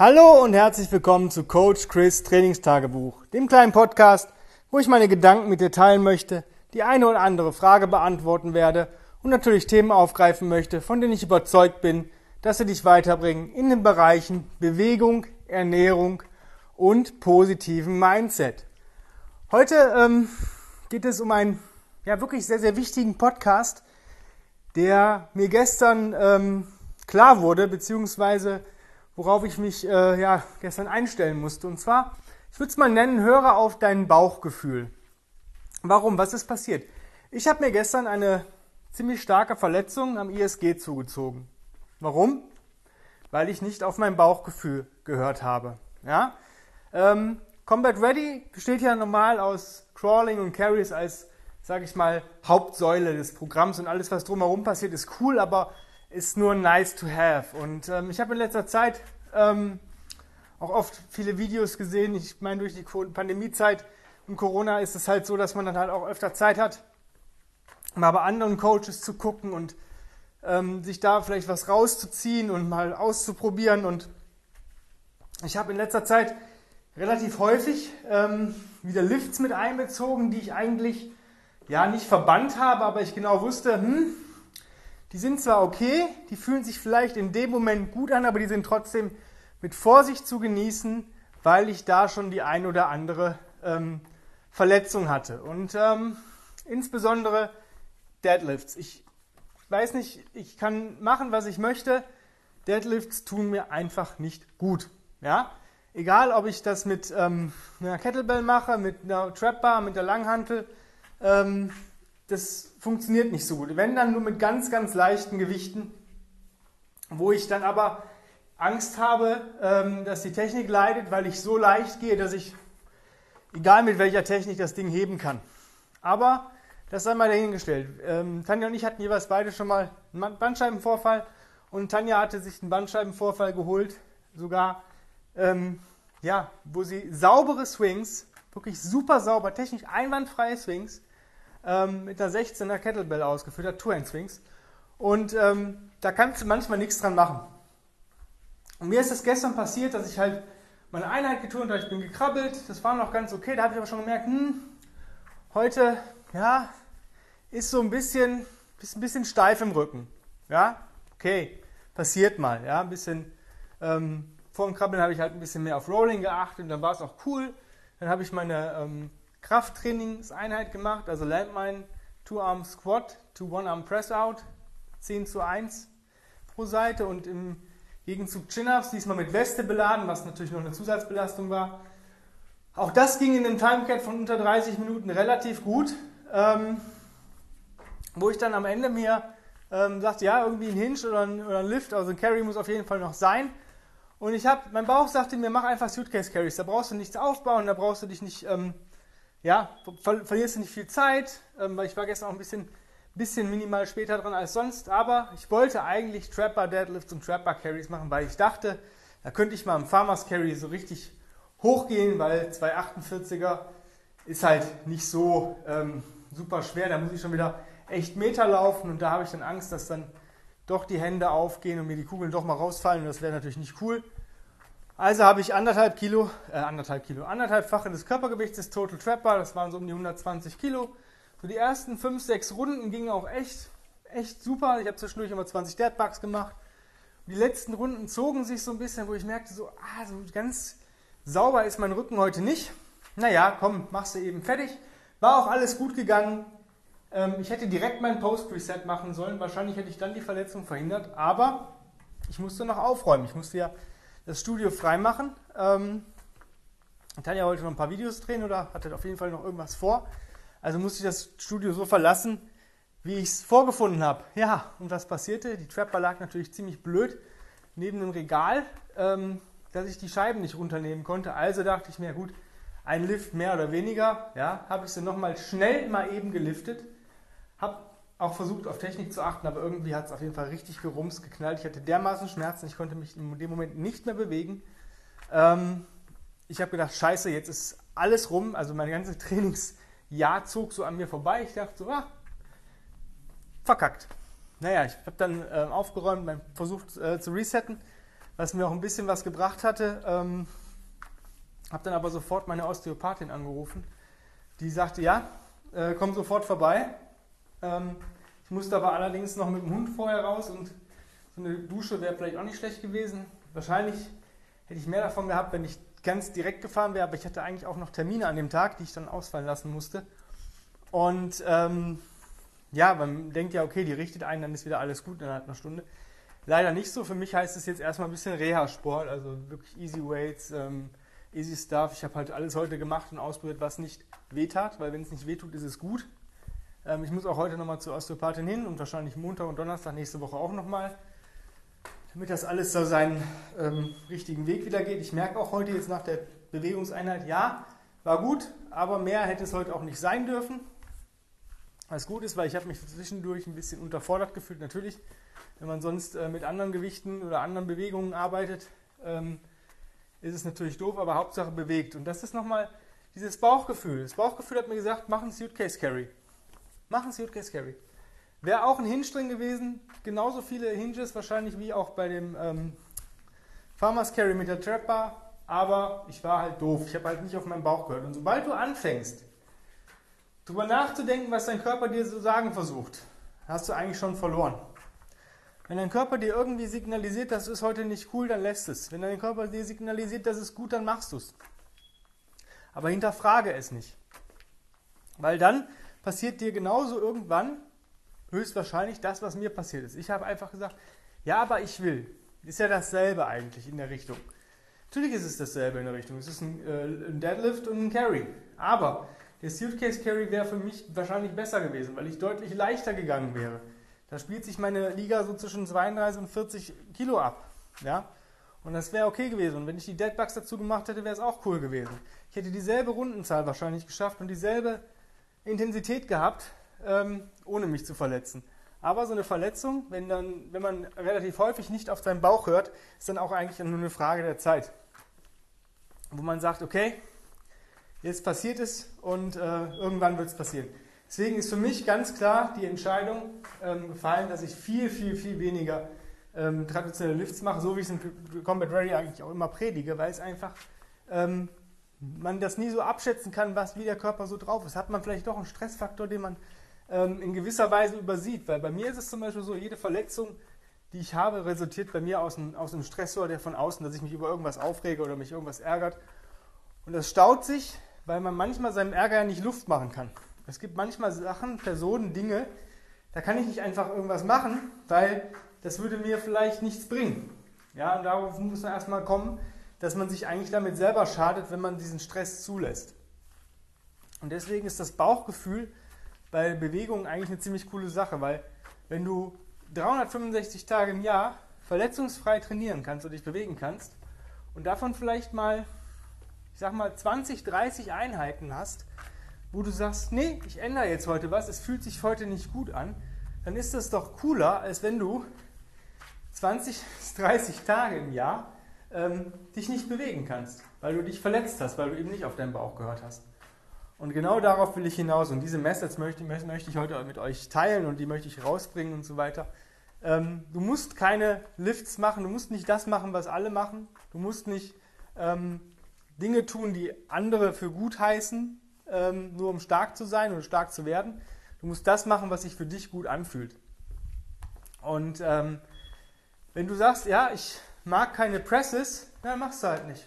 Hallo und herzlich willkommen zu Coach Chris Trainingstagebuch, dem kleinen Podcast, wo ich meine Gedanken mit dir teilen möchte, die eine oder andere Frage beantworten werde und natürlich Themen aufgreifen möchte, von denen ich überzeugt bin, dass sie dich weiterbringen in den Bereichen Bewegung, Ernährung und positiven Mindset. Heute ähm, geht es um einen ja wirklich sehr sehr wichtigen Podcast, der mir gestern ähm, klar wurde beziehungsweise worauf ich mich äh, ja, gestern einstellen musste. Und zwar, ich würde es mal nennen, höre auf dein Bauchgefühl. Warum? Was ist passiert? Ich habe mir gestern eine ziemlich starke Verletzung am ISG zugezogen. Warum? Weil ich nicht auf mein Bauchgefühl gehört habe. Ja? Ähm, Combat Ready besteht ja normal aus Crawling und Carries als, sage ich mal, Hauptsäule des Programms und alles, was drumherum passiert, ist cool, aber ist nur nice to have. Und ähm, ich habe in letzter Zeit ähm, auch oft viele Videos gesehen. Ich meine, durch die Pandemiezeit und Corona ist es halt so, dass man dann halt auch öfter Zeit hat, mal bei anderen Coaches zu gucken und ähm, sich da vielleicht was rauszuziehen und mal auszuprobieren. Und ich habe in letzter Zeit relativ häufig ähm, wieder Lifts mit einbezogen, die ich eigentlich ja nicht verbannt habe, aber ich genau wusste, hm, die sind zwar okay, die fühlen sich vielleicht in dem Moment gut an, aber die sind trotzdem mit Vorsicht zu genießen, weil ich da schon die ein oder andere ähm, Verletzung hatte. Und ähm, insbesondere Deadlifts. Ich weiß nicht, ich kann machen, was ich möchte. Deadlifts tun mir einfach nicht gut. Ja? Egal, ob ich das mit ähm, einer Kettlebell mache, mit einer Trap Bar, mit der Langhantel. Ähm, das funktioniert nicht so gut. Wenn dann nur mit ganz, ganz leichten Gewichten, wo ich dann aber Angst habe, ähm, dass die Technik leidet, weil ich so leicht gehe, dass ich, egal mit welcher Technik, das Ding heben kann. Aber das sei mal dahingestellt. Ähm, Tanja und ich hatten jeweils beide schon mal einen Bandscheibenvorfall und Tanja hatte sich einen Bandscheibenvorfall geholt, sogar, ähm, ja, wo sie saubere Swings, wirklich super sauber, technisch einwandfreie Swings, ähm, mit einer 16er Kettlebell ausgeführt hat, Two-Hand-Swings. Und ähm, da kannst du manchmal nichts dran machen. Und mir ist das gestern passiert, dass ich halt meine Einheit geturnt habe, ich bin gekrabbelt, das war noch ganz okay, da habe ich aber schon gemerkt, hm, heute, ja, ist so ein bisschen, ist ein bisschen steif im Rücken. Ja, okay, passiert mal, ja, ein bisschen, ähm, vor dem Krabbeln habe ich halt ein bisschen mehr auf Rolling geachtet und dann war es auch cool. Dann habe ich meine ähm, Krafttrainingseinheit gemacht, also Landmine, Two-Arm Squat to One-Arm Press Out, 10 zu 1 pro Seite und im Gegenzug Chin-Ups, diesmal mit Weste beladen, was natürlich noch eine Zusatzbelastung war. Auch das ging in einem Timecap von unter 30 Minuten relativ gut, ähm, wo ich dann am Ende mir ähm, sagte, ja, irgendwie ein Hinge oder ein, oder ein Lift, also ein Carry muss auf jeden Fall noch sein. Und ich habe, mein Bauch sagte mir, mach einfach Suitcase Carries, da brauchst du nichts aufbauen, da brauchst du dich nicht ähm, ja, ver verlierst du nicht viel Zeit, ähm, weil ich war gestern auch ein bisschen, bisschen minimal später dran als sonst, aber ich wollte eigentlich Trapper Deadlifts und Trapper Carries machen, weil ich dachte, da könnte ich mal im Farmers Carry so richtig hochgehen, weil 248er ist halt nicht so ähm, super schwer, da muss ich schon wieder echt Meter laufen und da habe ich dann Angst, dass dann doch die Hände aufgehen und mir die Kugeln doch mal rausfallen und das wäre natürlich nicht cool. Also habe ich anderthalb Kilo, äh, anderthalb Kilo, anderthalbfache des Körpergewichts des Total Trapper, das waren so um die 120 Kilo. So die ersten 5, 6 Runden gingen auch echt, echt super. Ich habe zwischendurch immer 20 Deadbugs gemacht. Und die letzten Runden zogen sich so ein bisschen, wo ich merkte, so, ah, so ganz sauber ist mein Rücken heute nicht. Naja, komm, machst du eben fertig. War auch alles gut gegangen. Ähm, ich hätte direkt mein Post-Reset machen sollen. Wahrscheinlich hätte ich dann die Verletzung verhindert. Aber ich musste noch aufräumen. Ich musste ja das Studio freimachen. Ähm, Tanja wollte noch ein paar Videos drehen oder hatte auf jeden Fall noch irgendwas vor. Also musste ich das Studio so verlassen, wie ich es vorgefunden habe. Ja, und was passierte? Die Trapper lag natürlich ziemlich blöd neben dem Regal, ähm, dass ich die Scheiben nicht runternehmen konnte. Also dachte ich mir, gut, ein Lift mehr oder weniger. Ja, habe ich sie nochmal schnell mal eben geliftet. Habe auch versucht, auf Technik zu achten, aber irgendwie hat es auf jeden Fall richtig gerumst, geknallt. Ich hatte dermaßen Schmerzen, ich konnte mich in dem Moment nicht mehr bewegen. Ähm, ich habe gedacht, scheiße, jetzt ist alles rum. Also mein ganzes Trainingsjahr zog so an mir vorbei. Ich dachte so, ah, verkackt. Naja, ich habe dann äh, aufgeräumt, versucht äh, zu resetten. was mir auch ein bisschen was gebracht hatte. Ähm, habe dann aber sofort meine Osteopathin angerufen. Die sagte, ja, äh, komm sofort vorbei. Ähm, ich musste aber allerdings noch mit dem Hund vorher raus und so eine Dusche wäre vielleicht auch nicht schlecht gewesen. Wahrscheinlich hätte ich mehr davon gehabt, wenn ich ganz direkt gefahren wäre, aber ich hatte eigentlich auch noch Termine an dem Tag, die ich dann ausfallen lassen musste. Und ähm, ja, man denkt ja, okay, die richtet einen, dann ist wieder alles gut innerhalb einer Stunde. Leider nicht so. Für mich heißt es jetzt erstmal ein bisschen Reha-Sport, also wirklich Easy Weights, ähm, Easy Stuff. Ich habe halt alles heute gemacht und ausprobiert, was nicht wehtat, weil wenn es nicht wehtut, ist es gut. Ähm, ich muss auch heute nochmal zur Osteopathin hin und wahrscheinlich Montag und Donnerstag nächste Woche auch nochmal, damit das alles so seinen ähm, richtigen Weg wieder geht. Ich merke auch heute jetzt nach der Bewegungseinheit, ja, war gut, aber mehr hätte es heute auch nicht sein dürfen. Was gut ist, weil ich habe mich zwischendurch ein bisschen unterfordert gefühlt. Natürlich, wenn man sonst äh, mit anderen Gewichten oder anderen Bewegungen arbeitet, ähm, ist es natürlich doof, aber Hauptsache bewegt. Und das ist nochmal dieses Bauchgefühl. Das Bauchgefühl hat mir gesagt, mach einen Suitcase Carry. Mach einen Suitcase Carry. Wäre auch ein Hinge drin gewesen, genauso viele Hinges wahrscheinlich wie auch bei dem ähm, Farmers Carry mit der Trap Bar, aber ich war halt doof. Ich habe halt nicht auf meinen Bauch gehört. Und sobald du anfängst, drüber nachzudenken, was dein Körper dir so sagen versucht, hast du eigentlich schon verloren. Wenn dein Körper dir irgendwie signalisiert, das ist heute nicht cool, dann lässt es. Wenn dein Körper dir signalisiert, das ist gut, dann machst du es. Aber hinterfrage es nicht. Weil dann passiert dir genauso irgendwann höchstwahrscheinlich das, was mir passiert ist. Ich habe einfach gesagt, ja, aber ich will. Ist ja dasselbe eigentlich in der Richtung. Natürlich ist es dasselbe in der Richtung. Es ist ein, äh, ein Deadlift und ein Carry. Aber der Suitcase Carry wäre für mich wahrscheinlich besser gewesen, weil ich deutlich leichter gegangen wäre. Da spielt sich meine Liga so zwischen 32 und 40 Kilo ab. Ja? Und das wäre okay gewesen. Und wenn ich die Deadbugs dazu gemacht hätte, wäre es auch cool gewesen. Ich hätte dieselbe Rundenzahl wahrscheinlich geschafft und dieselbe Intensität gehabt, ähm, ohne mich zu verletzen. Aber so eine Verletzung, wenn, dann, wenn man relativ häufig nicht auf seinen Bauch hört, ist dann auch eigentlich nur eine Frage der Zeit. Wo man sagt, okay, jetzt passiert es und äh, irgendwann wird es passieren. Deswegen ist für mich ganz klar die Entscheidung ähm, gefallen, dass ich viel, viel, viel weniger ähm, traditionelle Lifts mache, so wie ich es in Combat Ready eigentlich auch immer predige, weil es einfach ähm, man das nie so abschätzen kann, was wie der Körper so drauf ist. Hat man vielleicht doch einen Stressfaktor, den man ähm, in gewisser Weise übersieht. Weil bei mir ist es zum Beispiel so, jede Verletzung, die ich habe, resultiert bei mir aus einem, aus einem Stressor, der von außen, dass ich mich über irgendwas aufrege oder mich irgendwas ärgert. Und das staut sich, weil man manchmal seinem Ärger ja nicht Luft machen kann. Es gibt manchmal Sachen, Personen, Dinge, da kann ich nicht einfach irgendwas machen, weil das würde mir vielleicht nichts bringen. Ja, und darauf muss man erstmal kommen, dass man sich eigentlich damit selber schadet, wenn man diesen Stress zulässt. Und deswegen ist das Bauchgefühl bei Bewegungen eigentlich eine ziemlich coole Sache, weil wenn du 365 Tage im Jahr verletzungsfrei trainieren kannst und dich bewegen kannst und davon vielleicht mal, ich sag mal, 20, 30 Einheiten hast, wo du sagst, nee, ich ändere jetzt heute was, es fühlt sich heute nicht gut an, dann ist das doch cooler, als wenn du 20 bis 30 Tage im Jahr ähm, dich nicht bewegen kannst, weil du dich verletzt hast, weil du eben nicht auf deinen Bauch gehört hast. Und genau darauf will ich hinaus. Und diese Message möchte, möchte ich heute mit euch teilen und die möchte ich rausbringen und so weiter. Ähm, du musst keine Lifts machen, du musst nicht das machen, was alle machen. Du musst nicht ähm, Dinge tun, die andere für gut heißen, ähm, nur um stark zu sein oder stark zu werden. Du musst das machen, was sich für dich gut anfühlt. Und ähm, wenn du sagst, ja, ich mag keine Presses, dann machst du halt nicht.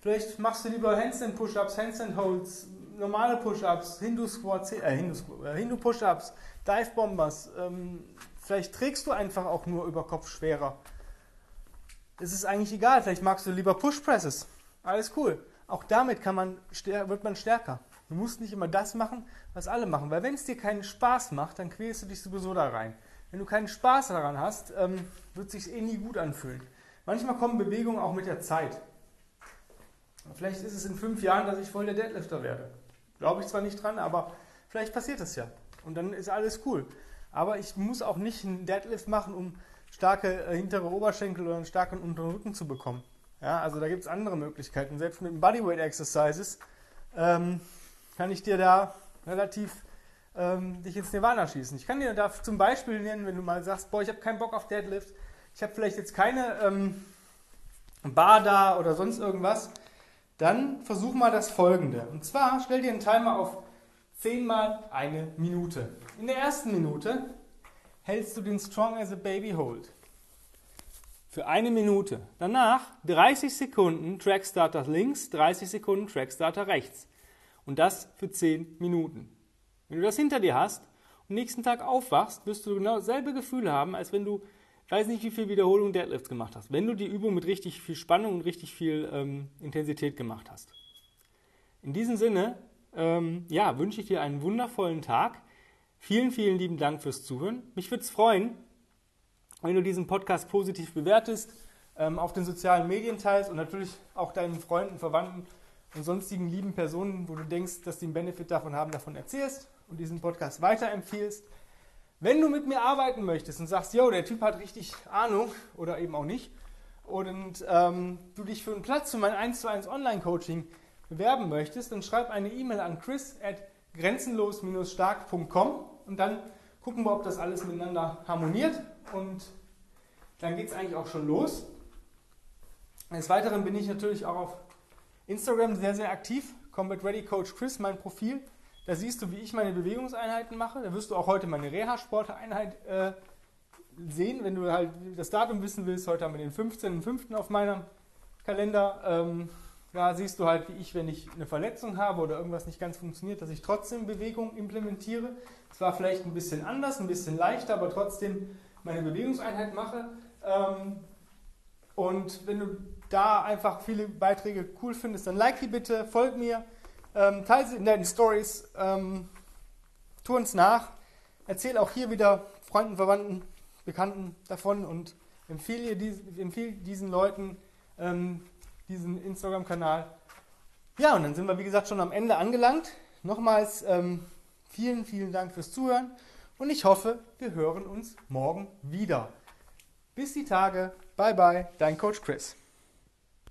Vielleicht machst du lieber Handstand Push-Ups, Handstand Holds, normale Push-Ups, Hindu Squats, äh, Hindu, äh, Hindu Push-Ups, Dive Bombers. Ähm, vielleicht trägst du einfach auch nur über Kopf schwerer. Es ist eigentlich egal. Vielleicht magst du lieber Push Presses. Alles cool. Auch damit kann man, wird man stärker. Du musst nicht immer das machen, was alle machen. Weil wenn es dir keinen Spaß macht, dann quälst du dich sowieso da rein. Wenn du keinen Spaß daran hast, ähm, wird es sich eh nie gut anfühlen. Manchmal kommen Bewegungen auch mit der Zeit. Vielleicht ist es in fünf Jahren, dass ich voll der Deadlifter werde. Glaube ich zwar nicht dran, aber vielleicht passiert es ja. Und dann ist alles cool. Aber ich muss auch nicht einen Deadlift machen, um starke äh, hintere Oberschenkel oder einen starken unteren Rücken zu bekommen. Ja, also da gibt es andere Möglichkeiten. Selbst mit Bodyweight Exercises ähm, kann ich dir da relativ ähm, dich ins Nirvana schießen. Ich kann dir da zum Beispiel nennen, wenn du mal sagst, boah, ich habe keinen Bock auf Deadlift, ich habe vielleicht jetzt keine ähm, Bar da oder sonst irgendwas, dann versuch mal das folgende. Und zwar stell dir einen Timer auf 10 mal eine Minute. In der ersten Minute hältst du den Strong as a Baby Hold. Für eine Minute. Danach 30 Sekunden Track Starter links, 30 Sekunden Track Starter rechts. Und das für 10 Minuten. Wenn du das hinter dir hast und nächsten Tag aufwachst, wirst du genau dasselbe Gefühl haben, als wenn du, ich weiß nicht, wie viel Wiederholungen Deadlifts gemacht hast. Wenn du die Übung mit richtig viel Spannung und richtig viel ähm, Intensität gemacht hast. In diesem Sinne, ähm, ja, wünsche ich dir einen wundervollen Tag. Vielen, vielen lieben Dank fürs Zuhören. Mich würde es freuen, wenn du diesen Podcast positiv bewertest, ähm, auf den sozialen Medien teilst und natürlich auch deinen Freunden, Verwandten und sonstigen lieben Personen, wo du denkst, dass die einen Benefit davon haben, davon erzählst und diesen Podcast weiterempfiehlst. Wenn du mit mir arbeiten möchtest und sagst, yo, der Typ hat richtig Ahnung oder eben auch nicht und ähm, du dich für einen Platz für mein 1 zu 1 Online-Coaching bewerben möchtest, dann schreib eine E-Mail an chris at grenzenlos-stark.com und dann gucken wir, ob das alles miteinander harmoniert und dann geht es eigentlich auch schon los. Des Weiteren bin ich natürlich auch auf Instagram sehr, sehr aktiv. Combat Ready Coach Chris, mein Profil. Da siehst du, wie ich meine Bewegungseinheiten mache. Da wirst du auch heute meine Reha-Sporteinheit äh, sehen, wenn du halt das Datum wissen willst. Heute haben wir den 15.05. auf meinem Kalender. Ähm, da siehst du halt, wie ich, wenn ich eine Verletzung habe oder irgendwas nicht ganz funktioniert, dass ich trotzdem Bewegung implementiere. Zwar vielleicht ein bisschen anders, ein bisschen leichter, aber trotzdem meine Bewegungseinheit mache. Ähm, und wenn du da einfach viele Beiträge cool findest, dann like die bitte, folg mir, ähm, teile sie in deinen Stories, ähm, tu uns nach, erzähl auch hier wieder Freunden, Verwandten, Bekannten davon und empfehle, empfehle diesen Leuten ähm, diesen Instagram-Kanal. Ja, und dann sind wir, wie gesagt, schon am Ende angelangt. Nochmals ähm, vielen, vielen Dank fürs Zuhören und ich hoffe, wir hören uns morgen wieder. Bis die Tage. Bye bye, dein Coach Chris.